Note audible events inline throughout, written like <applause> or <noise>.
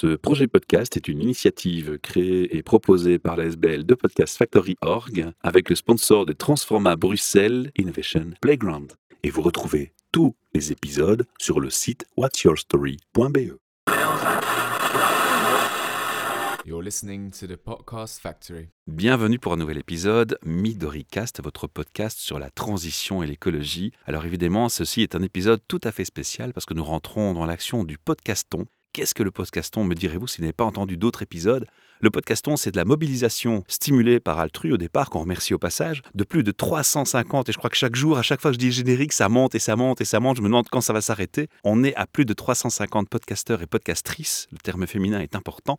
Ce projet podcast est une initiative créée et proposée par la SBL de Podcast Factory Org avec le sponsor de Transforma Bruxelles Innovation Playground. Et vous retrouvez tous les épisodes sur le site whatsyourstory.be. You're listening to the Podcast Factory. Bienvenue pour un nouvel épisode MidoriCast, votre podcast sur la transition et l'écologie. Alors évidemment, ceci est un épisode tout à fait spécial parce que nous rentrons dans l'action du podcaston. Qu'est-ce que le podcaston, me direz-vous, si vous n'avez pas entendu d'autres épisodes? Le podcaston, c'est de la mobilisation stimulée par Altrui au départ, qu'on remercie au passage, de plus de 350. Et je crois que chaque jour, à chaque fois que je dis générique, ça monte et ça monte et ça monte. Je me demande quand ça va s'arrêter. On est à plus de 350 podcasteurs et podcastrices. Le terme féminin est important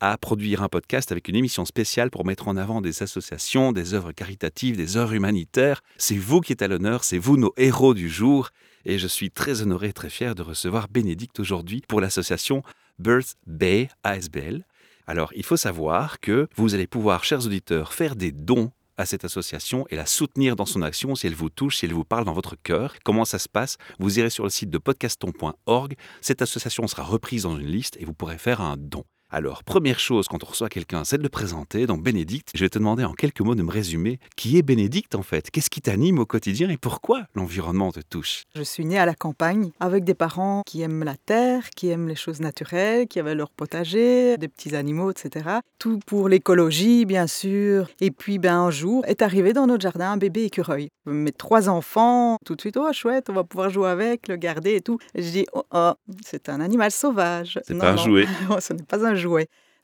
à produire un podcast avec une émission spéciale pour mettre en avant des associations, des œuvres caritatives, des œuvres humanitaires. C'est vous qui êtes à l'honneur, c'est vous nos héros du jour. Et je suis très honoré et très fier de recevoir Bénédicte aujourd'hui pour l'association Birth Bay ASBL. Alors, il faut savoir que vous allez pouvoir, chers auditeurs, faire des dons à cette association et la soutenir dans son action si elle vous touche, si elle vous parle dans votre cœur. Comment ça se passe? Vous irez sur le site de podcaston.org. Cette association sera reprise dans une liste et vous pourrez faire un don. Alors, première chose quand on reçoit quelqu'un, c'est de le présenter. Donc, Bénédicte, je vais te demander en quelques mots de me résumer qui est Bénédicte en fait. Qu'est-ce qui t'anime au quotidien et pourquoi l'environnement te touche? Je suis née à la campagne avec des parents qui aiment la terre, qui aiment les choses naturelles, qui avaient leur potager, des petits animaux, etc. Tout pour l'écologie, bien sûr. Et puis, ben, un jour, est arrivé dans notre jardin un bébé écureuil. Mes trois enfants, tout de suite, oh chouette, on va pouvoir jouer avec, le garder et tout. je dis, oh, oh c'est un animal sauvage. C'est pas un jouet. <laughs> ce n'est pas un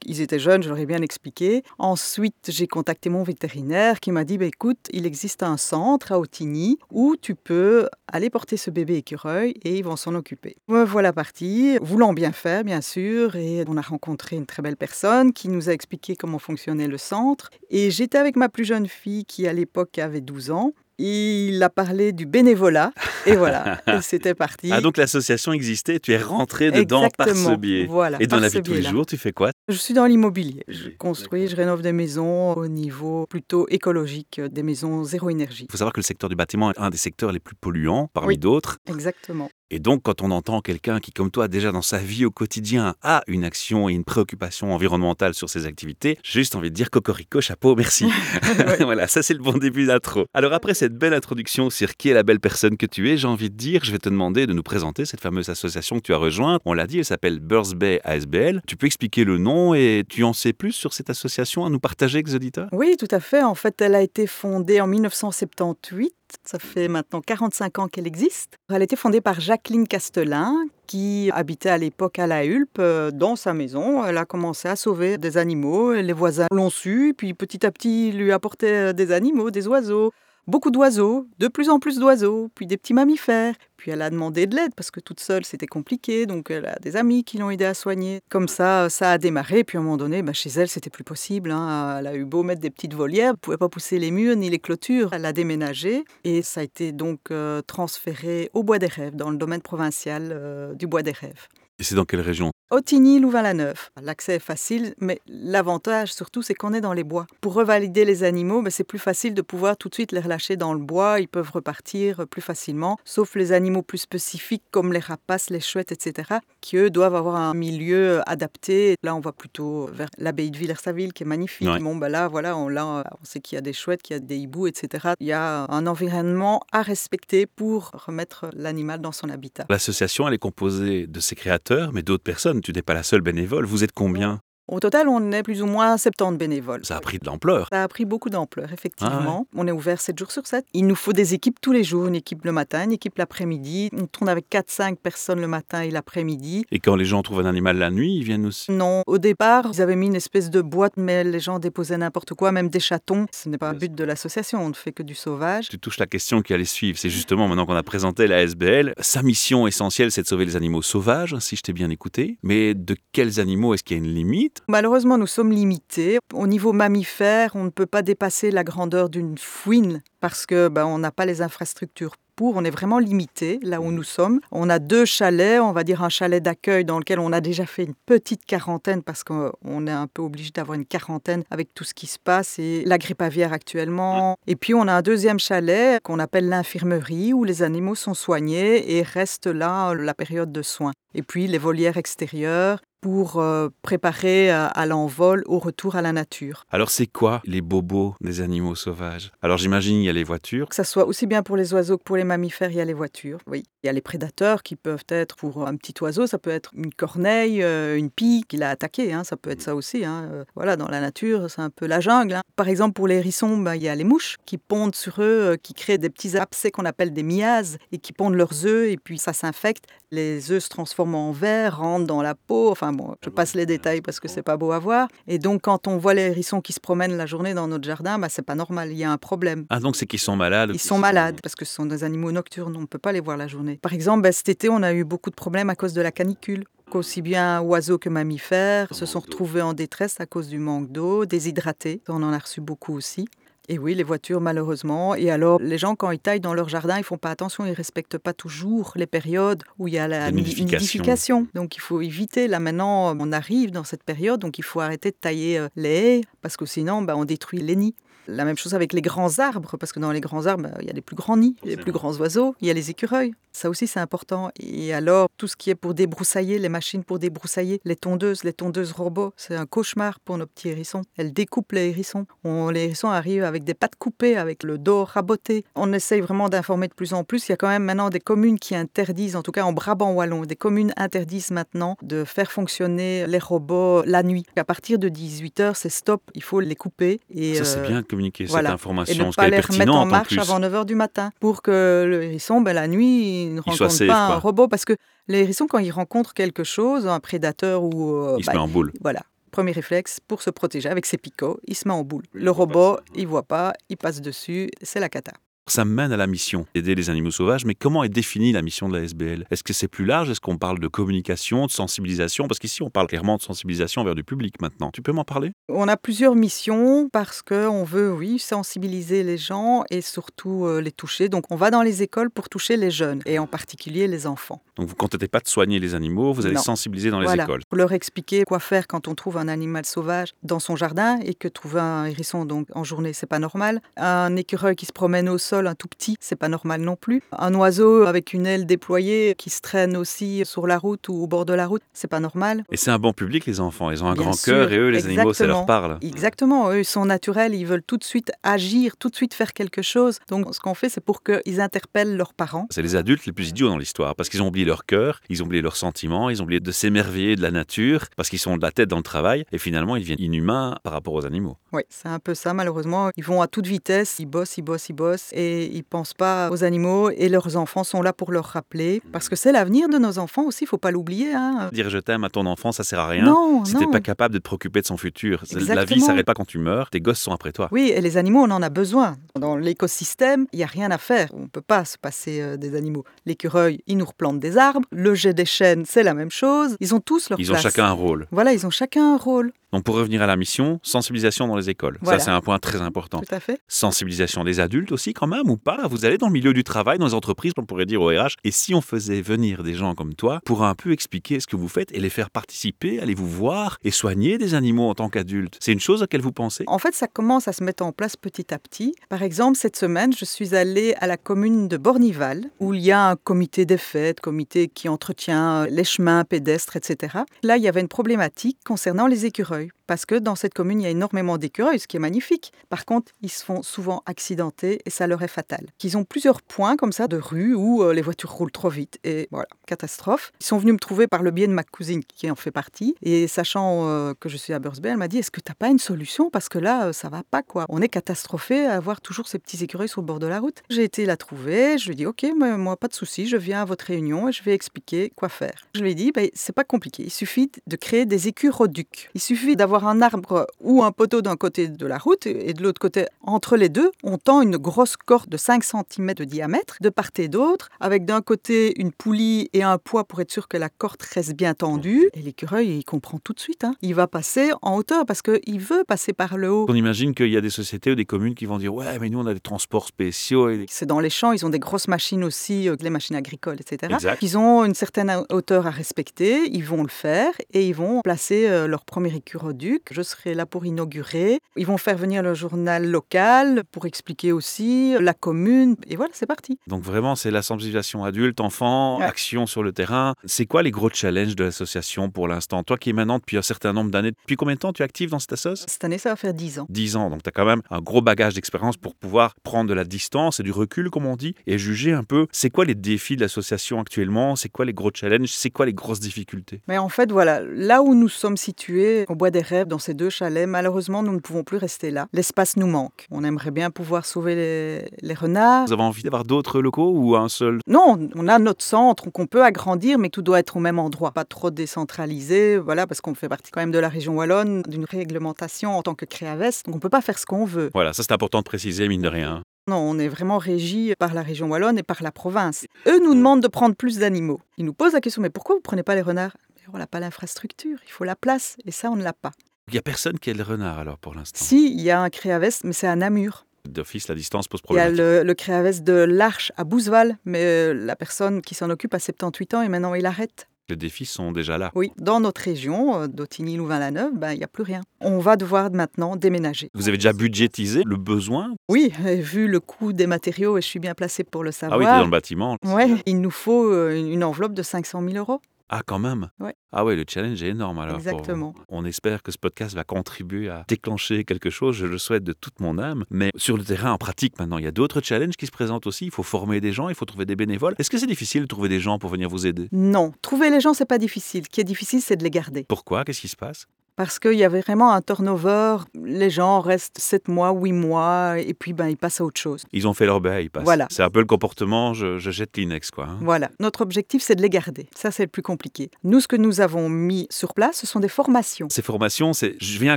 Ils étaient jeunes, je leur ai bien expliqué. Ensuite, j'ai contacté mon vétérinaire qui m'a dit bah, écoute, il existe un centre à Otigny où tu peux aller porter ce bébé écureuil et ils vont s'en occuper. Me voilà parti, voulant bien faire, bien sûr, et on a rencontré une très belle personne qui nous a expliqué comment fonctionnait le centre. Et j'étais avec ma plus jeune fille qui, à l'époque, avait 12 ans il a parlé du bénévolat et voilà, <laughs> c'était parti. Ah donc l'association existait, tu es rentré dedans par ce biais. Voilà, et dans la vie tous les jours, tu fais quoi? Je suis dans l'immobilier. Je construis, je rénove des maisons au niveau plutôt écologique, des maisons zéro énergie. Il faut savoir que le secteur du bâtiment est un des secteurs les plus polluants parmi d'autres. Exactement. Et donc, quand on entend quelqu'un qui, comme toi, déjà dans sa vie au quotidien, a une action et une préoccupation environnementale sur ses activités, j'ai juste envie de dire cocorico, chapeau, merci. <laughs> <laughs> voilà, ça c'est le bon début d'intro. Alors après cette belle introduction sur qui est la belle personne que tu es, j'ai envie de dire, je vais te demander de nous présenter cette fameuse association que tu as rejointe. On l'a dit, elle s'appelle Birth Bay ASBL. Tu peux expliquer le nom et tu en sais plus sur cette association à nous partager avec les auditeurs? Oui, tout à fait. En fait, elle a été fondée en 1978 ça fait maintenant 45 ans qu'elle existe. Elle a été fondée par Jacqueline Castelin, qui habitait à l'époque à La Hulpe, euh, dans sa maison. Elle a commencé à sauver des animaux. Les voisins l'ont su, puis petit à petit, lui apportait des animaux, des oiseaux beaucoup d'oiseaux, de plus en plus d'oiseaux, puis des petits mammifères. Puis elle a demandé de l'aide parce que toute seule c'était compliqué, donc elle a des amis qui l'ont aidé à soigner. Comme ça, ça a démarré. Puis à un moment donné, bah, chez elle c'était plus possible. Hein. Elle a eu beau mettre des petites volières, elle ne pouvait pas pousser les murs ni les clôtures. Elle a déménagé et ça a été donc euh, transféré au Bois des Rêves, dans le domaine provincial euh, du Bois des Rêves. Et c'est dans quelle région? Otigny, Louvain-la-Neuve. L'accès est facile, mais l'avantage surtout, c'est qu'on est dans les bois. Pour revalider les animaux, ben, c'est plus facile de pouvoir tout de suite les relâcher dans le bois. Ils peuvent repartir plus facilement, sauf les animaux plus spécifiques comme les rapaces, les chouettes, etc., qui eux doivent avoir un milieu adapté. Là, on va plutôt vers l'abbaye de Villers-Saville, qui est magnifique. Bon, ben là, voilà, on, là, on sait qu'il y a des chouettes, qu'il y a des hiboux, etc. Il y a un environnement à respecter pour remettre l'animal dans son habitat. L'association, elle est composée de ses créateurs, mais d'autres personnes tu n'es pas la seule bénévole. Vous êtes combien? Au total, on est plus ou moins 70 bénévoles. Ça a pris de l'ampleur. Ça a pris beaucoup d'ampleur, effectivement. Ah on est ouvert 7 jours sur 7. Il nous faut des équipes tous les jours, une équipe le matin, une équipe l'après-midi. On tourne avec 4-5 personnes le matin et l'après-midi. Et quand les gens trouvent un animal la nuit, ils viennent aussi? Non, au départ, ils avaient mis une espèce de boîte, mais les gens déposaient n'importe quoi, même des chatons. Ce n'est pas le but de l'association, on ne fait que du sauvage. Tu touches la question qui allait suivre. C'est justement maintenant qu'on a présenté la SBL. Sa mission essentielle, c'est de sauver les animaux sauvages, si je t'ai bien écouté. Mais de quels animaux est-ce qu'il y a une limite? Malheureusement, nous sommes limités. Au niveau mammifère, on ne peut pas dépasser la grandeur d'une fouine parce que ben, on n'a pas les infrastructures pour. On est vraiment limité là où nous sommes. On a deux chalets, on va dire un chalet d'accueil dans lequel on a déjà fait une petite quarantaine parce qu'on est un peu obligé d'avoir une quarantaine avec tout ce qui se passe et la grippe aviaire actuellement. Et puis on a un deuxième chalet qu'on appelle l'infirmerie où les animaux sont soignés et restent là la période de soins. Et puis les volières extérieures pour euh, préparer à, à l'envol, au retour à la nature. Alors c'est quoi les bobos des animaux sauvages? Alors j'imagine il y a les voitures. Que ça soit aussi bien pour les oiseaux que pour les mammifères, il y a les voitures. Oui. Il y a les prédateurs qui peuvent être pour un petit oiseau, ça peut être une corneille, euh, une pie qui l'a attaqué, hein, ça peut être ça aussi. hein. Euh, Voilà, dans la nature, c'est un peu la jungle. hein. Par exemple, pour les hérissons, ben, il y a les mouches qui pondent sur eux, euh, qui créent des petits abcès qu'on appelle des miases et qui pondent leurs œufs et puis ça s'infecte. Les œufs se transforment en verre, rentrent dans la peau. Enfin je passe les détails parce que c'est pas beau à voir. Et donc, quand on voit les hérissons qui se promènent la journée dans notre jardin, ben, c'est pas normal, il y a un problème. Ah donc c'est qu'ils sont malades. Ils sont malades parce que ce sont des animaux nocturnes, on ne peut pas les voir la journée. Par exemple, ben, cet été, on a eu beaucoup de problèmes à cause de la canicule. Aussi bien oiseaux que mammifères se sont retrouvés en détresse à cause du manque d'eau, déshydratés. On en a reçu beaucoup aussi. Et oui, les voitures, malheureusement. Et alors, les gens, quand ils taillent dans leur jardin, ils font pas attention, ils respectent pas toujours les périodes où il y a la La ni- nidification. Donc, il faut éviter. Là, maintenant, on arrive dans cette période, donc il faut arrêter de tailler euh, les haies, parce que sinon, ben, on détruit les nids. La même chose avec les grands arbres, parce que dans les grands arbres, il y a les plus grands nids, les plus grands oiseaux, il y a les écureuils. Ça aussi, c'est important. Et alors, tout ce qui est pour débroussailler, les machines pour débroussailler, les tondeuses, les tondeuses robots, c'est un cauchemar pour nos petits hérissons. Elles découpent les hérissons. On- les hérissons arrivent avec des pattes coupées, avec le dos raboté. On essaye vraiment d'informer de plus en plus. Il y a quand même maintenant des communes qui interdisent, en tout cas en Brabant wallon, des communes interdisent maintenant de faire fonctionner les robots la nuit. À partir de 18h, c'est stop, il faut les couper. Et, Ça c'est euh, bien communiquer voilà. cette et information ne parce pas les remettre en marche avant 9h du matin pour que le hérisson, ben, la nuit, il ne Il rencontre safe, pas un quoi. robot. Parce que les hérissons, quand ils rencontrent quelque chose, un prédateur ou... euh, Il se bah, met en boule. Voilà. Premier réflexe, pour se protéger avec ses picots, il se met en boule. Le robot, il voit pas, il passe dessus, c'est la cata. Ça mène à la mission d'aider les animaux sauvages, mais comment est définie la mission de la SBL Est-ce que c'est plus large? Est-ce qu'on parle de communication, de sensibilisation? Parce qu'ici, on parle clairement de sensibilisation vers du public maintenant. Tu peux m'en parler? On a plusieurs missions parce qu'on veut, oui, sensibiliser les gens et surtout euh, les toucher. Donc on va dans les écoles pour toucher les jeunes et en particulier les enfants. Donc vous ne contentez pas de soigner les animaux, vous allez Non. sensibiliser dans les voilà, écoles. pour leur expliquer quoi faire quand on trouve un animal sauvage dans son jardin et que trouver un hérisson donc en journée c'est pas normal. Un écureuil qui se promène au sol, un tout petit, c'est pas normal non plus. Un oiseau avec une aile déployée qui se traîne aussi sur la route ou au bord de la route, c'est pas normal. Et c'est un bon public, les enfants. Ils ont un Bien grand cœur et eux, les animaux, ça leur parle. Exactement, eux ils sont naturels, ils veulent tout de suite agir, tout de suite faire quelque chose. Donc ce qu'on fait c'est pour qu'ils interpellent leurs parents. C'est les adultes les plus idiots dans l'histoire parce qu'ils ont oublié leur cœur, ils ont oublié leurs sentiments, ils ont oublié de s'émerveiller de la nature parce qu'ils sont de la tête dans le travail et finalement ils deviennent inhumains par rapport aux animaux. Oui, c'est un peu ça malheureusement. Ils vont à toute vitesse, ils bossent, ils bossent, ils bossent et ils pensent pas aux animaux et leurs enfants sont là pour leur rappeler parce que c'est l'avenir de nos enfants aussi, il faut pas l'oublier. Hein. Dire je t'aime à ton enfant, ça sert à rien. Non, si t'es pas capable de te préoccuper de son futur, la vie s'arrête pas quand tu meurs, tes gosses sont après toi. Oui, et les animaux, on en a besoin. Dans l'écosystème, il n'y a rien à faire. On ne peut pas se passer euh, des animaux. L'écureuil, il nous replante des arbres. Le jet des chênes, c'est la même chose. Ils ont tous leur Ils ont place. chacun un rôle. Voilà, ils ont chacun un rôle. Donc pour revenir à la mission, sensibilisation dans les écoles. Voilà. Ça c'est un point très important. Tout à fait. Sensibilisation des adultes aussi quand même ou pas? Vous allez dans le milieu du travail, dans les entreprises, on pourrait dire au RH, et si on faisait venir des gens comme toi pour un peu expliquer ce que vous faites et les faire participer, aller vous voir et soigner des animaux en tant qu'adultes, c'est une chose à laquelle vous pensez? En fait, ça commence à se mettre en place petit à petit. Par exemple, cette semaine, je suis allée à la commune de Bornival, où il y a un comité des fêtes, comité qui entretient euh, les chemins pédestres, etc. Là, il y avait une problématique concernant les écureuils. also Parce que dans cette commune, il y a énormément d'écureuils, ce qui est magnifique. Par contre, ils se font souvent accidenter et ça leur est fatal. Ils ont plusieurs points comme ça de rue où euh, les voitures roulent trop vite. Et voilà, catastrophe. Ils sont venus me trouver par le biais de ma cousine qui en fait partie. Et sachant euh, que je suis à Bursby, elle m'a dit Est-ce que tu n'as pas une solution? Parce que là, euh, ça va pas quoi. On est catastrophé à avoir toujours ces petits écureuils sur le bord de la route. J'ai été la trouver. Je lui ai dit Ok, moi, pas de souci. Je viens à votre réunion et je vais expliquer quoi faire. Je lui ai dit ben, C'est pas compliqué. Il suffit de créer des écuroducs. Il suffit d'avoir un arbre ou un poteau d'un côté de la route et de l'autre côté, entre les deux, on tend une grosse corde de 5 cm de diamètre de part et d'autre, avec d'un côté une poulie et un poids pour être sûr que la corde reste bien tendue. Et l'écureuil, il comprend tout de suite. hein. Il va passer en hauteur parce qu'il veut passer par le haut. On imagine qu'il y a des sociétés ou des communes qui vont dire ouais mais nous on a des transports spéciaux et C'est dans les champs, ils ont des grosses machines aussi, euh, les machines agricoles, etc. Exact. Ils ont une certaine hauteur à respecter, ils vont le faire et ils vont placer euh, leur premier écuroduc Viaduc. Je serai là pour inaugurer. Ils vont faire venir le journal local pour expliquer aussi la commune. Et voilà, c'est parti. Donc vraiment, c'est la sensibilisation adulte, enfant, Ouais. action sur le terrain. C'est quoi les gros challenges de l'association pour l'instant? Toi qui es maintenant depuis un certain nombre d'années, depuis combien de temps tu es actif dans cette association Cette année, ça va faire 10 ans. 10 ans, donc tu as quand même un gros bagage d'expérience pour pouvoir prendre de la distance et du recul, comme on dit, et juger un peu c'est quoi les défis de l'association actuellement, c'est quoi les gros challenges, c'est quoi les grosses difficultés? Mais en fait, voilà, là où nous sommes situés, au Bois des Rêves, dans ces deux chalets, malheureusement, nous ne pouvons plus rester là. L'espace nous manque. On aimerait bien pouvoir sauver les, les renards. Vous avez envie d'avoir d'autres locaux ou un seul? Non, on a notre centre qu'on peut agrandir, mais tout doit être au même endroit. Pas trop décentralisé, voilà, parce qu'on fait partie quand même de la région wallonne, d'une réglementation en tant que Créaves, donc on ne peut pas faire ce qu'on veut. Voilà, ça c'est important de préciser, mine de rien. Non, on est vraiment régi par la région wallonne et par la province. Eux nous demandent de prendre plus d'animaux. Ils nous posent la question, mais pourquoi vous prenez pas les renards? On n'a pas l'infrastructure, il faut la place, et ça, on ne l'a pas. Il n'y a personne qui ait le renard alors pour l'instant. Si, il y a un Créaves, mais c'est à Namur. D'office, la distance pose Il y a problème. le, le de l'Arche à Bouzeval, mais euh, la personne qui s'en occupe a 78 ans et maintenant il arrête. Les défis sont déjà là. Oui, dans notre région, euh, d'Autigny, Louvain-la-Neuve, ben, il n'y a plus rien. On va devoir maintenant déménager. Vous avez déjà budgétisé le besoin? Oui, vu le coût des matériaux, et je suis bien placée pour le Ah oui, dans savoir, le bâtiment. ouais, il nous faut euh, une enveloppe de 500 000 euros. Ah, quand même? Ouais. Ah oui, le challenge est énorme alors. pour. Exactement. On espère que ce podcast va contribuer à déclencher quelque chose, je le souhaite de toute mon âme. Mais sur le terrain, en pratique maintenant, il y a d'autres challenges qui se présentent aussi. Il faut former des gens, il faut trouver des bénévoles. Est-ce que c'est difficile de trouver des gens pour venir vous aider? Non, trouver les gens, c'est pas difficile. Ce qui est difficile, c'est de les garder. Pourquoi? Qu'est-ce qui se passe? Parce qu'il y avait vraiment un turnover. Les gens restent 7 mois, 8 mois, et puis ben, ils passent à autre chose. Ils ont fait leur bail, ils passent. Voilà. C'est un peu le comportement, je, je jette quoi. hein. Voilà. Notre objectif, c'est de les garder. Ça, c'est le plus compliqué. Nous, ce que nous avons mis sur place, ce sont des formations. Ces formations, c'est je viens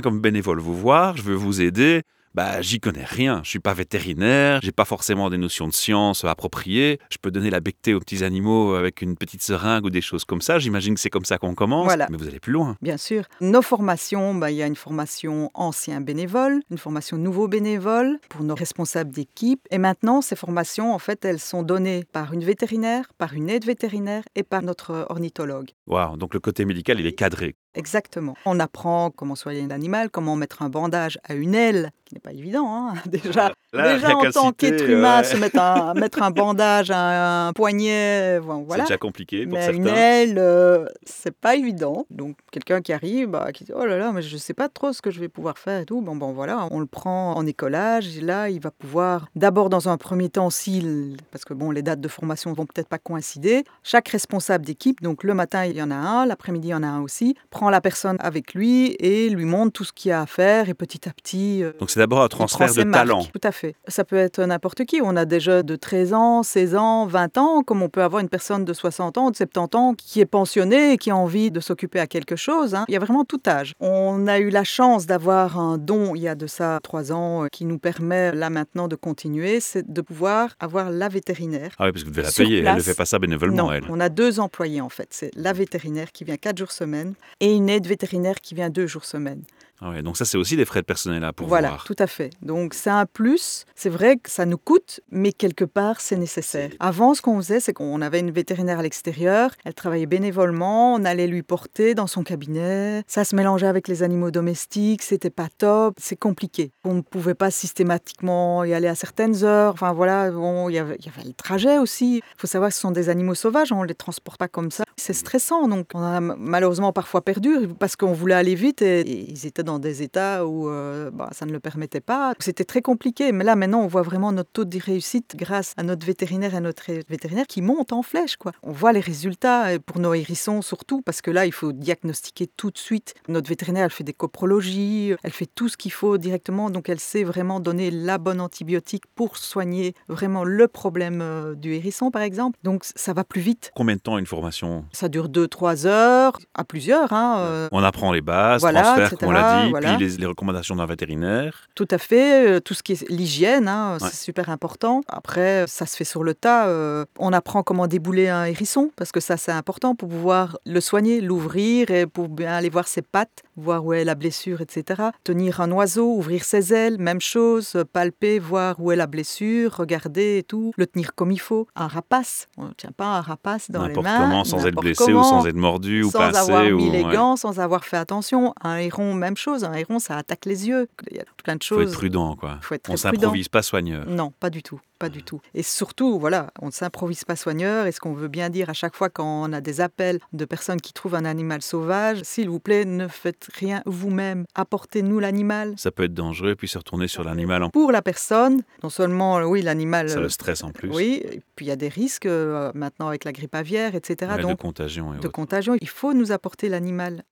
comme bénévole vous voir, je veux vous aider. Bah, j'y connais rien. Je suis pas vétérinaire, j'ai pas forcément des notions de science appropriées. Je peux donner la bectée aux petits animaux avec une petite seringue ou des choses comme ça. J'imagine que c'est comme ça qu'on commence. Voilà. Mais vous allez plus loin. Bien sûr. Nos formations, ben, il y a une formation ancien bénévole, une formation nouveau bénévole pour nos responsables d'équipe. Et maintenant, ces formations, en fait, elles sont données par une vétérinaire, par une aide vétérinaire et par notre ornithologue. Waouh. Donc le côté médical, il est cadré. Exactement. On apprend comment soigner l'animal, comment mettre un bandage à une aile, qui n'est pas évident. hein. <laughs> Déjà, Là, déjà en tant qu'être humain, ouais. se mettre un, <laughs> mettre un bandage à un poignet, bon, C'est voilà. déjà compliqué pour Mais une aile, euh, c'est pas évident. Donc quelqu'un qui arrive, bah, qui dit oh là là, mais je sais pas trop ce que je vais pouvoir faire et tout. Bon bon voilà, on le prend en écolage. Et là, il va pouvoir d'abord dans un premier temps, s'il, parce que bon, les dates de formation vont peut-être pas coïncider. Chaque responsable d'équipe, donc le matin il y en a un, l'après-midi il y en a un aussi, prend la personne avec lui et lui montre tout ce qu'il y a à faire et petit à petit. euh, Donc c'est d'abord un transfert de marques. talent. Tout à fait. Ça peut être n'importe qui. On a des jeunes de 13 ans, 16 ans, 20 ans, comme on peut avoir une personne de 60 ans, de 70 ans, qui est pensionnée et qui a envie de s'occuper à quelque chose. hein. Il y a vraiment tout âge. On a eu la chance d'avoir un don, il y a de ça 3 ans, euh, qui nous permet là maintenant de continuer, c'est de pouvoir avoir la vétérinaire. Ah oui, parce que vous devez la payer. Elle ne place. fait pas ça bénévolement, Non, elle. on a deux employés en fait. C'est la vétérinaire qui vient 4 jours semaine et une aide vétérinaire qui vient 2 jours semaine. Ah ouais, donc ça, c'est aussi des frais de personnel là pour Voilà, tout à fait. Donc c'est un plus. C'est vrai que ça nous coûte, mais quelque part c'est nécessaire. Avant, ce qu'on faisait, c'est qu'on avait une vétérinaire à l'extérieur. Elle travaillait bénévolement. On allait lui porter dans son cabinet. Ça se mélangeait avec les animaux domestiques. C'était pas top. C'est compliqué. On ne pouvait pas systématiquement y aller à certaines heures. Enfin voilà, bon, il y avait, le trajet aussi. Il faut savoir que ce sont des animaux sauvages. On les transporte pas comme ça. C'est stressant. Donc on a malheureusement parfois perdu parce qu'on voulait aller vite et, et ils étaient dans des états où euh, bah, ça ne le permettait pas. C'était très compliqué. Mais là, maintenant, on voit vraiment notre taux de réussite grâce à notre vétérinaire et à notre vétérinaire qui monte en flèche. Quoi. On voit les résultats pour nos hérissons surtout parce que là, il faut diagnostiquer tout de suite. Notre vétérinaire, elle fait des coprologies, elle fait tout ce qu'il faut directement. Donc, elle sait vraiment donner la bonne antibiotique pour soigner vraiment le problème euh, du hérisson, par exemple. Donc, ça va plus vite. Combien de temps une formation? Ça dure 2-3 heures, à plusieurs. Hein, euh, On apprend les bases, Voilà, transfert, etc., comme on l'a dit, voilà. puis les, les recommandations d'un vétérinaire. Tout à fait. euh, Tout ce qui est l'hygiène, hein, Ouais. c'est super important. Après, ça se fait sur le tas. euh, on apprend comment débouler un hérisson, parce que ça, c'est important pour pouvoir le soigner, l'ouvrir et pour bien aller voir ses pattes, voir où est la blessure, etc. Tenir un oiseau, ouvrir ses ailes, même chose, euh, palper, voir où est la blessure, regarder et tout. Le tenir comme il faut. Un rapace, on ne tient pas un rapace dans les N'importe mains. comment, sans être blessé ou sans être mordu ou sans pincé. avoir ou, ouais. gants, sans avoir fait attention. Un héron, même choses. Un héron, ça attaque les yeux. Il y a plein de Il faut être choses. prudent, quoi. faut être On s'improvise pas soigneur. Non, pas du tout, pas du tout. Et surtout, voilà, on ne s'improvise pas soigneur. Et ce qu'on veut bien dire à chaque fois quand on a des appels de personnes qui trouvent un animal sauvage, s'il vous plaît, ne faites rien vous-même. Apportez-nous l'animal. Ça peut être dangereux, puis se retourner sur l'animal en Pour la personne, non seulement, oui, l'animal. ça euh, le stresse en plus. Oui, et puis il y a des risques euh, maintenant avec la grippe aviaire, etc. Ouais, de Donc, contagion et de autres. contagion, il faut nous apporter l'animal.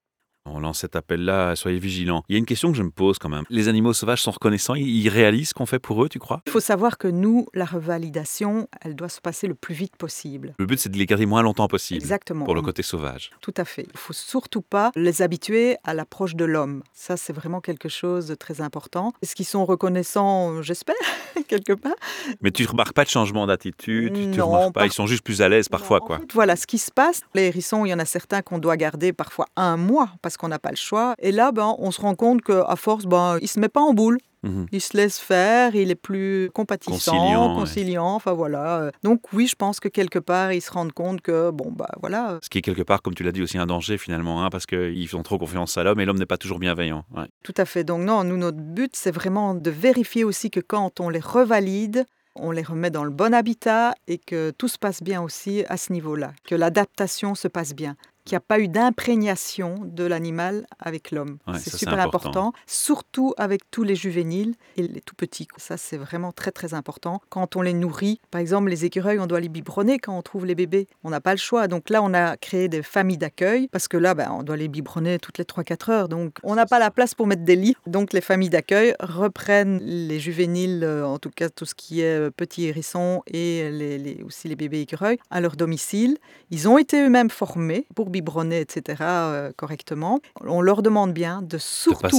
On lance cet appel-là, soyez vigilants. Il y a une question que je me pose quand même. Les animaux sauvages sont reconnaissants, ils réalisent ce qu'on fait pour eux, tu crois? Il faut savoir que nous, la revalidation, elle doit se passer le plus vite possible. Le but, c'est de les garder moins longtemps possible. Exactement. Pour le côté sauvage. Tout à fait. Il faut surtout pas les habituer à l'approche de l'homme. Ça, c'est vraiment quelque chose de très important. Est-ce qu'ils sont reconnaissants? J'espère, <laughs> quelque part. Mais tu remarques pas de changement d'attitude, tu, Non, remarques pas, par- ils sont juste plus à l'aise parfois, Non, en quoi. fait, voilà ce qui se passe. Les hérissons, il y en a certains qu'on doit garder parfois un mois parce qu'on n'a pas le choix. Et là, ben, on se rend compte qu'à force, ben, il se met pas en boule. Mhm. Il se laisse faire, il est plus compatissant, Conciliant, conciliant, ouais. enfin voilà. Donc oui, je pense que quelque part, ils se rendent compte que, bon, bah voilà, Ce qui est quelque part, comme tu l'as dit, aussi un danger finalement, hein, parce qu'ils font trop confiance à l'homme et l'homme n'est pas toujours bienveillant. Ouais. Tout à fait. Donc non, nous, notre but, c'est vraiment de vérifier aussi que quand on les revalide, on les remet dans le bon habitat et que tout se passe bien aussi à ce niveau-là, que l'adaptation se passe bien, qu'il n'y a pas eu d'imprégnation de l'animal avec l'homme. Ouais, c'est super important. important. surtout avec tous les juvéniles et les tout petits. Ça, c'est vraiment très très important. Quand on les nourrit, par exemple, les écureuils, on doit les biberonner quand on trouve les bébés. On n'a pas le choix. Donc là, on a créé des familles d'accueil parce que là, ben, on doit les biberonner toutes les 3-4 heures. Donc on n'a pas la place pour mettre des lits. Donc les familles d'accueil reprennent les juvéniles, euh, en tout cas tout ce qui est euh, petits hérissons et les- les- aussi les bébés écureuils, à leur domicile. Ils ont été eux-mêmes formés pour biberonner, etc., euh, correctement. On leur demande bien de surtout pas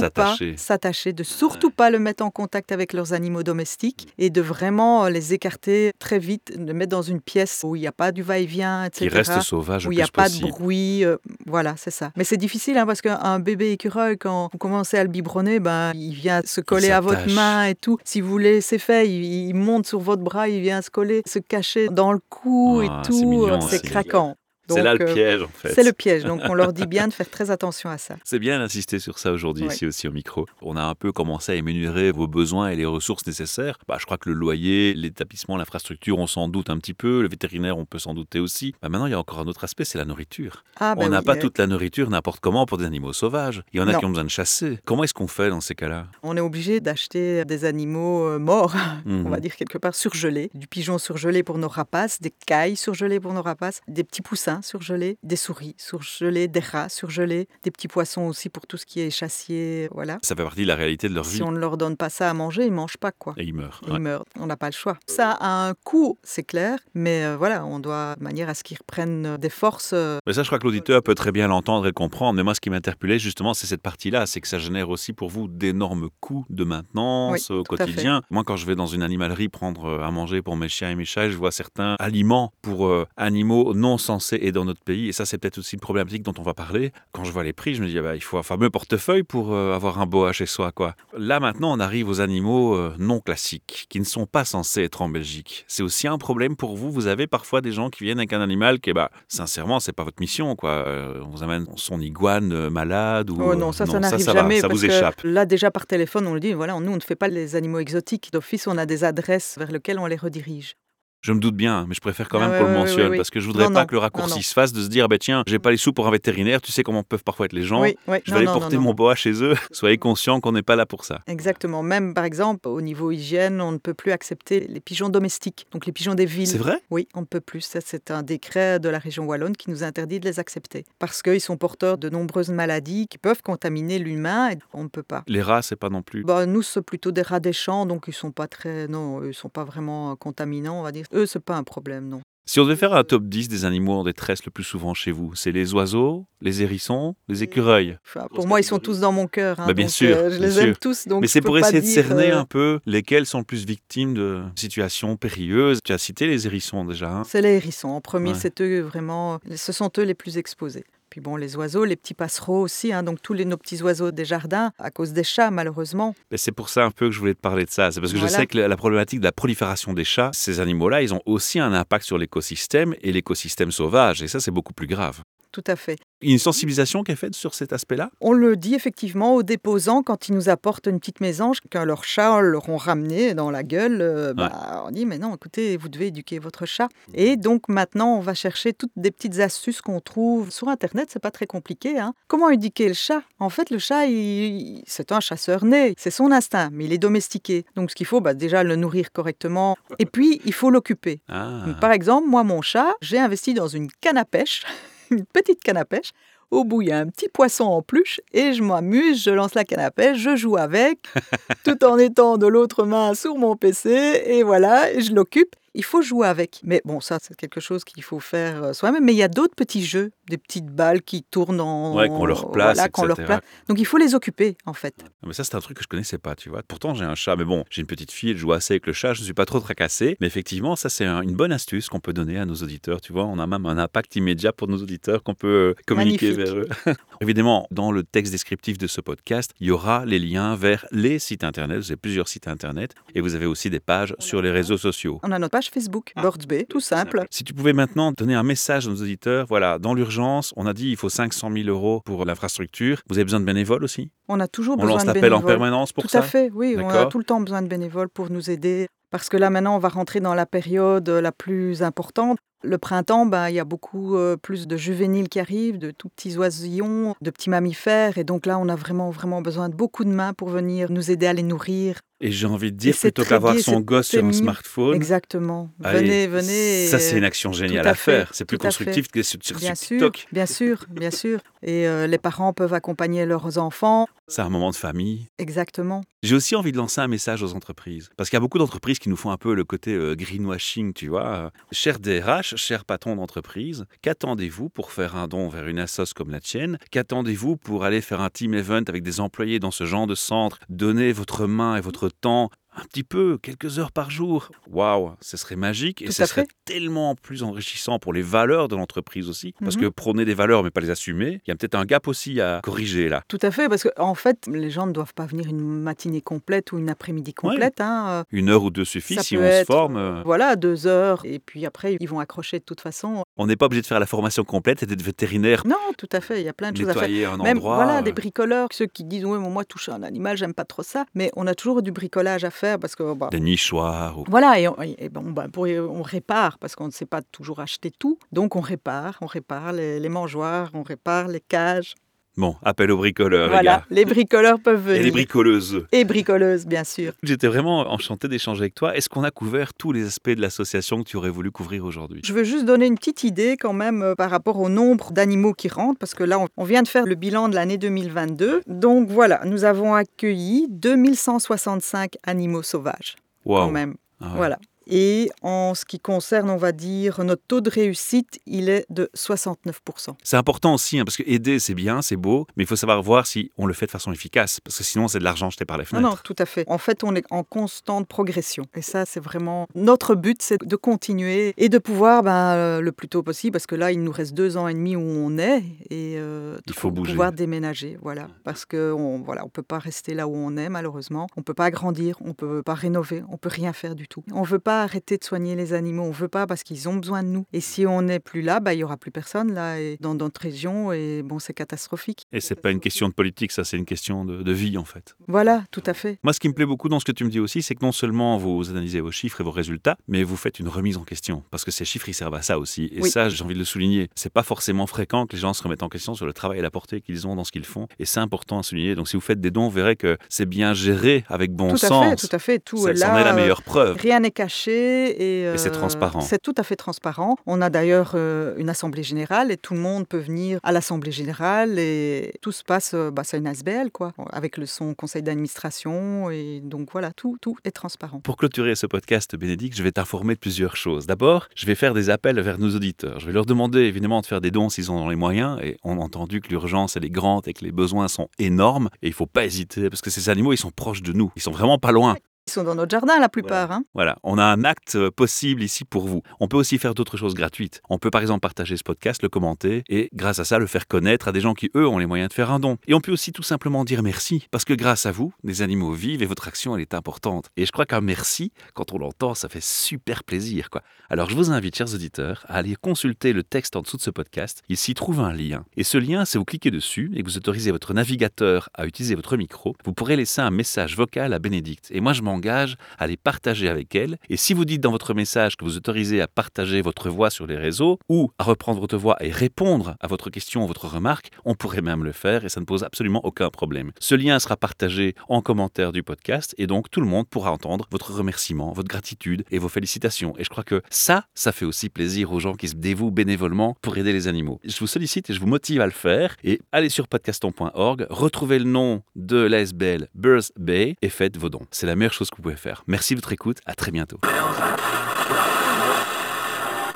s'attacher. de surtout pas le mettre en contact avec leurs animaux domestiques et de vraiment euh, les écarter très vite, de mettre dans une pièce où il n'y a pas du va-et-vient, etc. Qui reste sauvage où il n'y a pas possible. de bruit. euh, voilà, c'est ça. Mais c'est difficile hein, parce qu'un bébé écureuil, quand vous commencez à le biberonner, ben, il vient se coller à votre main et tout. Si vous laissez fait, il, il monte sur votre bras, il vient se coller, se cacher dans le cou Ah, et c'est tout. c'est- craquant. C'est là le euh, piège en fait. C'est le piège. Donc on leur dit bien de faire très attention à ça. C'est bien d'insister sur ça aujourd'hui Ouais. ici aussi au micro. On a un peu commencé à énumérer vos besoins et les ressources nécessaires. Bah, je crois que le loyer, l'établissement, l'infrastructure, on s'en doute un petit peu. Le vétérinaire, on peut s'en douter aussi. Bah, maintenant, il y a encore un autre aspect, c'est la nourriture. Ah, ben on n'a oui, pas euh, toute la nourriture n'importe comment pour des animaux sauvages. Il y en a Non. qui ont besoin de chasser. Comment est-ce qu'on fait dans ces cas-là? On est obligé d'acheter des animaux euh, morts, Mhm. <laughs> on va dire quelque part surgelés, du pigeon surgelé pour nos rapaces, des cailles surgelées pour nos rapaces, des petits poussins surgelés, des souris surgelées, des rats surgelés, des petits poissons aussi pour tout ce qui est chassier, voilà. Ça fait partie de la réalité de leur vie. Si on ne leur donne pas ça à manger, ils mangent pas quoi. Et ils meurent. Ils Ouais. meurent. On n'a pas le choix. Ça a un coût, c'est clair, mais euh, voilà, on doit, de manière à ce qu'ils reprennent euh, des forces. euh, Mais ça, je crois que l'auditeur peut très bien l'entendre et le comprendre. Mais moi, ce qui m'interpellait, justement, c'est cette partie-là. C'est que ça génère aussi pour vous d'énormes coûts de maintenance Oui, au quotidien. Moi, quand je vais dans une animalerie prendre à manger pour mes chiens et mes chats, je vois certains aliments pour euh, animaux non censés et dans notre pays. Et ça, c'est peut-être aussi une problématique dont on va parler. Quand je vois les prix, je me dis, ah bah, il faut un fameux portefeuille pour euh, avoir un boa chez soi. quoi. Là, maintenant, on arrive aux animaux euh, non classiques, qui ne sont pas censés être en Belgique. C'est aussi un problème pour vous? Vous avez parfois des gens qui viennent avec un animal qui, bah, sincèrement, c'est pas votre mission. quoi. Euh, on vous amène son iguane malade ou Oh non, ça, ça euh, n'arrive ça va, jamais. ça parce vous que échappe. Là, déjà par téléphone, on le dit, voilà, nous, on ne fait pas les animaux exotiques. D'office, on a des adresses vers lesquelles on les redirige. Je me doute bien, mais je préfère quand Ah même ouais, qu'on le mentionne parce que je voudrais Non, pas non, que le raccourci non, se fasse de se dire, bah, tiens, j'ai pas les sous pour un vétérinaire, tu sais comment peuvent parfois être les gens. Je vais aller porter mon boa chez eux. <laughs> Soyez conscients qu'on n'est pas là pour ça. Exactement. Même, par exemple, au niveau hygiène, on ne peut plus accepter les pigeons domestiques, donc les pigeons des villes. C'est vrai? Oui, on ne peut plus. Ça, c'est un décret de la région wallonne qui nous interdit de les accepter. Parce qu'ils sont porteurs de nombreuses maladies qui peuvent contaminer l'humain et on ne peut pas. Les rats, c'est pas non plus. Bah, nous, c'est plutôt des rats des champs, donc ils sont pas très, non, ils sont pas vraiment contaminants, on va dire. Eux, c'est pas un problème, non. Si on devait faire un top 10 des animaux en détresse le plus souvent chez vous, c'est les oiseaux, les hérissons, les écureuils. Enfin, pour moi, ils sont tous dans mon cœur. hein, Bah, bien donc, sûr, euh, je bien les aime sûr. tous, donc. Mais c'est pour essayer de cerner euh, un peu lesquels sont le plus victimes de situations périlleuses. Tu as cité les hérissons déjà. hein. C'est les hérissons. En premier, Ouais. c'est eux vraiment. Ce sont eux les plus exposés. Puis bon, les oiseaux, les petits passereaux aussi, hein, donc tous les, nos petits oiseaux des jardins, à cause des chats, malheureusement. Mais c'est pour ça un peu que je voulais te parler de ça. C'est parce que je sais que la problématique de la prolifération des chats, ces animaux-là, ils ont aussi un impact sur l'écosystème et l'écosystème sauvage. Et ça, c'est beaucoup plus grave. Tout à fait. Il y a une sensibilisation qui est faite sur cet aspect-là? On le dit effectivement aux déposants quand ils nous apportent une petite mésange que leur chat leur ont ramené dans la gueule. euh, bah, On dit mais non, écoutez, vous devez éduquer votre chat. Et donc maintenant, on va chercher toutes des petites astuces qu'on trouve sur Internet. C'est pas très compliqué. hein. Comment éduquer le chat? En fait, le chat, il- c'est un chasseur né. C'est son instinct, mais il est domestiqué. Donc ce qu'il faut, bah, déjà le nourrir correctement. Et puis il faut l'occuper. Ah. Par exemple, moi, mon chat, j'ai investi dans une canne à pêche, <laughs> une petite canne à pêche. Au bout, il y a un petit poisson en peluche et je m'amuse, je lance la canne à pêche, je joue avec, <laughs> tout en étant de l'autre main sur mon PC et voilà, je l'occupe. Il faut jouer avec. Mais bon, ça, c'est quelque chose qu'il faut faire euh, soi-même. Mais il y a d'autres petits jeux, des petites balles qui tournent en. Ouais, qu'on leur place, voilà, qu'on leur etc. place. Donc il faut les occuper, en fait. Mais ça, c'est un truc que je connaissais pas, tu vois. Pourtant, j'ai un chat, mais bon, j'ai une petite fille, elle joue assez avec le chat, je ne suis pas trop tracassé. Mais effectivement, ça, c'est un- une bonne astuce qu'on peut donner à nos auditeurs, tu vois. On a même un impact immédiat pour nos auditeurs qu'on peut euh, communiquer Magnifique. vers eux. <laughs> Évidemment, dans le texte descriptif de ce podcast, il y aura les liens vers les sites internet. Vous avez plusieurs sites internet et vous avez aussi des pages sur les réseaux sociaux. On a notre page Facebook, Birds Bay, tout simple. Si tu pouvais maintenant donner un message à nos auditeurs, voilà, dans l'urgence, on a dit il faut 500 000 euros pour l'infrastructure. Vous avez besoin de bénévoles aussi? On a toujours On besoin lance de l'appel en bénévoles. permanence pour tout ça? à fait, oui. On a tout le temps besoin de bénévoles pour nous aider. Parce que là, maintenant, on va rentrer dans la période la plus importante. Le printemps, ben, il y a beaucoup euh, plus de juvéniles qui arrivent, de tout petits oisillons, de petits mammifères. Et donc là, on a vraiment, vraiment besoin de beaucoup de mains pour venir nous aider à les nourrir. Et j'ai envie de dire, c'est plutôt qu'avoir son gosse sur un smartphone, Exactement. allez, venez, venez. Ça, c'est euh, une action géniale à à, faire. C'est plus constructif que sur, sur Bien sûr, bien sûr, bien sûr. Et euh, les parents peuvent accompagner leurs enfants. C'est un moment de famille. Exactement. J'ai aussi envie de lancer un message aux entreprises. Parce qu'il y a beaucoup d'entreprises qui nous font un peu le côté euh, greenwashing, tu vois. Euh, Cher DRH, cher patron d'entreprise, qu'attendez-vous pour faire un don vers une assoce comme la tienne? Qu'attendez-vous pour aller faire un team event avec des employés dans ce genre de centre? Donner votre main et votre temps un petit peu, quelques heures par jour. Waouh, ce serait magique et ce serait tellement plus enrichissant pour les valeurs de l'entreprise aussi. Parce Mhm. que prôner des valeurs mais pas les assumer, il y a peut-être un gap aussi à corriger là. Tout à fait, parce qu'en en fait, les gens ne doivent pas venir une matinée complète ou une après-midi complète. hein, euh, Une heure ou deux suffit Ça si on se forme. euh, Voilà, deux heures. Et puis après, ils vont accrocher de toute façon. On n'est pas obligé de faire la formation complète et d'être vétérinaire, Non, tout à fait. Il y a plein de choses à faire. Même voilà, euh, des bricoleurs, ceux qui disent oui, moi toucher un animal, j'aime pas trop ça. Mais on a toujours du bricolage à faire parce que bah, des nichoirs. ou- voilà, et, on, et bon, bah, pour- on répare parce qu'on ne sait pas toujours acheter tout. Donc on répare, on répare les, les mangeoires, on répare les cages. Bon, appel aux bricoleurs, les voilà, gars. les bricoleurs peuvent venir. Et les bricoleuses. Et bricoleuses, bien sûr. J'étais vraiment enchanté d'échanger avec toi. Est-ce qu'on a couvert tous les aspects de l'association que tu aurais voulu couvrir aujourd'hui? Je veux juste donner une petite idée quand même euh, par rapport au nombre d'animaux qui rentrent, parce que là, on, vient de faire le bilan de l'année 2022. Donc voilà, nous avons accueilli 2165 animaux sauvages quand Waouh. même. Ah ouais. Voilà. Et en ce qui concerne, on va dire, notre taux de réussite, il est de 69%. C'est important aussi, hein, parce que aider, c'est bien, c'est beau, mais il faut savoir voir si on le fait de façon efficace, parce que sinon, c'est de l'argent jeté par les Non, fenêtres. non, tout à fait. En fait, on est en constante progression. Et ça, c'est vraiment notre but, c'est de continuer et de pouvoir ben, le plus tôt possible, parce que là, il nous reste deux ans et demi où on est, et euh, Il faut bouger. pouvoir déménager, voilà, parce que on, voilà, on peut pas rester là où on est malheureusement. On peut pas agrandir, on peut pas rénover, on peut rien faire du tout. On veut pas arrêter de soigner les animaux, on veut pas parce qu'ils ont besoin de nous. Et si on n'est plus là, ben, il y aura plus personne là et dans notre région, et bon, c'est catastrophique. Et c'est pas une question de politique, ça, c'est une question de, de vie, en fait. Voilà, tout à fait. Moi, ce qui me plaît beaucoup dans ce que tu me dis aussi, c'est que non seulement vous analysez vos chiffres et vos résultats, mais vous faites une remise en question. Parce que ces chiffres, ils servent à ça aussi. Et Oui. ça, j'ai envie de le souligner. C'est pas forcément fréquent que les gens se remettent en question sur le travail et la portée qu'ils ont dans ce qu'ils font. Et c'est important à souligner. Donc, si vous faites des dons, vous verrez que c'est bien géré avec bon tout sens. à fait, tout à fait. Tout Ça, là. est la euh, meilleure preuve. Rien n'est caché et, Et c'est euh, transparent. C'est tout à fait transparent. On a d'ailleurs euh, une assemblée générale et tout le monde peut venir à l'assemblée générale et tout se passe, euh, bah, c'est une ASBL quoi, avec le son conseil d'administration et donc voilà, tout, tout est transparent. Pour clôturer ce podcast, Bénédicte, je vais t'informer de plusieurs choses. D'abord, je vais faire des appels vers nos auditeurs. Je vais leur demander évidemment de faire des dons s'ils ont les moyens. Et on a entendu que l'urgence, elle est grande et que les besoins sont énormes. Et il faut pas hésiter parce que ces animaux, ils sont proches de nous. Ils sont vraiment pas loin. Ils sont dans notre jardin, la plupart. hein. Voilà, on a un acte euh, possible ici pour vous. On peut aussi faire d'autres choses gratuites. On peut par exemple partager ce podcast, le commenter et grâce à ça le faire connaître à des gens qui eux ont les moyens de faire un don. Et on peut aussi tout simplement dire merci parce que grâce à vous, des animaux vivent et votre action elle est importante. Et je crois qu'un merci, quand on l'entend, ça fait super plaisir quoi. Alors je vous invite chers auditeurs à aller consulter le texte en dessous de ce podcast. Il s'y trouve un lien. Et ce lien, c'est vous cliquez dessus et que vous autorisez votre navigateur à utiliser votre micro, vous pourrez laisser un message vocal à Bénédicte. Et moi je m'engage à les partager avec elle. Et si vous dites dans votre message que vous autorisez à partager votre voix sur les réseaux ou à reprendre votre voix et répondre à votre question ou votre remarque, on pourrait même le faire et ça ne pose absolument aucun problème. Ce lien sera partagé en commentaire du podcast et donc tout le monde pourra entendre votre remerciement, votre gratitude et vos félicitations. Et je crois que ça, ça fait aussi plaisir aux gens qui se dévouent bénévolement pour aider les animaux. Je vous sollicite et je vous motive à le faire et allez sur podcaston.org, retrouvez le nom de l'ASBL Birth Bay et faites vos dons. C'est la meilleure chose que vous pouvez faire. Merci de votre écoute, à très bientôt.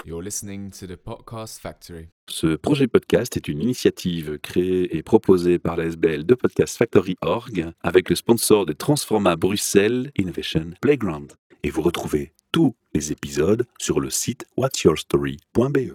You're listening to the Podcast Factory. Ce projet podcast est une initiative créée et proposée par la SBL de Podcast Factory Org avec le sponsor de Transforma Bruxelles Innovation Playground. Et vous retrouvez tous les épisodes sur le site whatsyourstory.be.